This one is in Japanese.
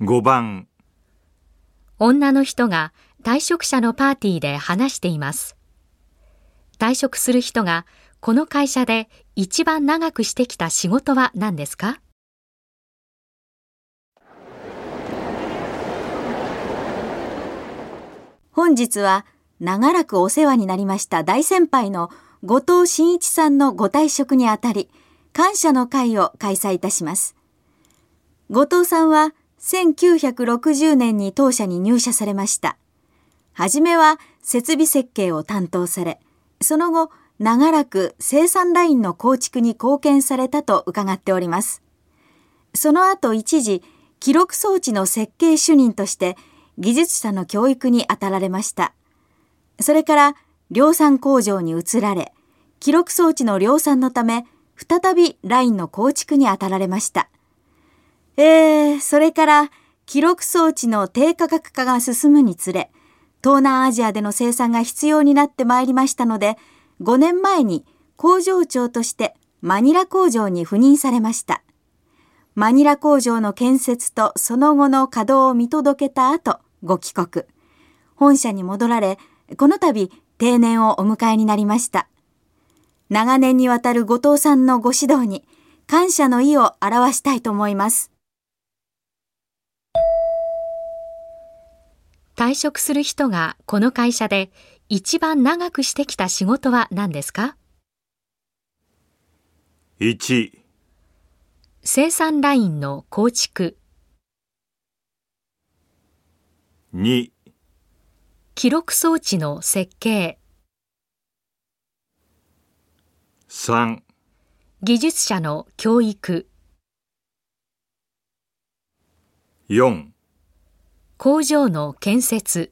5番女の人が退職者のパーティーで話しています。退職する人がこの会社で一番長くしてきた仕事は何ですか？本日は長らくお世話になりました大先輩の後藤真一さんのご退職にあたり、感謝の会を開催いたします。後藤さんは1960年に当社に入社されました。はじめは設備設計を担当され、その後、長らく生産ラインの構築に貢献されたと伺っております。その後一時、記録装置の設計主任として技術者の教育に当たられました。それから量産工場に移られ、記録装置の量産のため、再びラインの構築に当たられました。えー、それから記録装置の低価格化が進むにつれ、東南アジアでの生産が必要になってまいりましたので、5年前に工場長としてマニラ工場に赴任されました。マニラ工場の建設とその後の稼働を見届けた後、ご帰国。本社に戻られ、この度定年をお迎えになりました。長年にわたる後藤さんのご指導に感謝の意を表したいと思います。退職する人がこの会社で一番長くしてきた仕事は何ですか？1生産ラインの構築、2記録装置の設計、3技術者の教育、4工場の建設。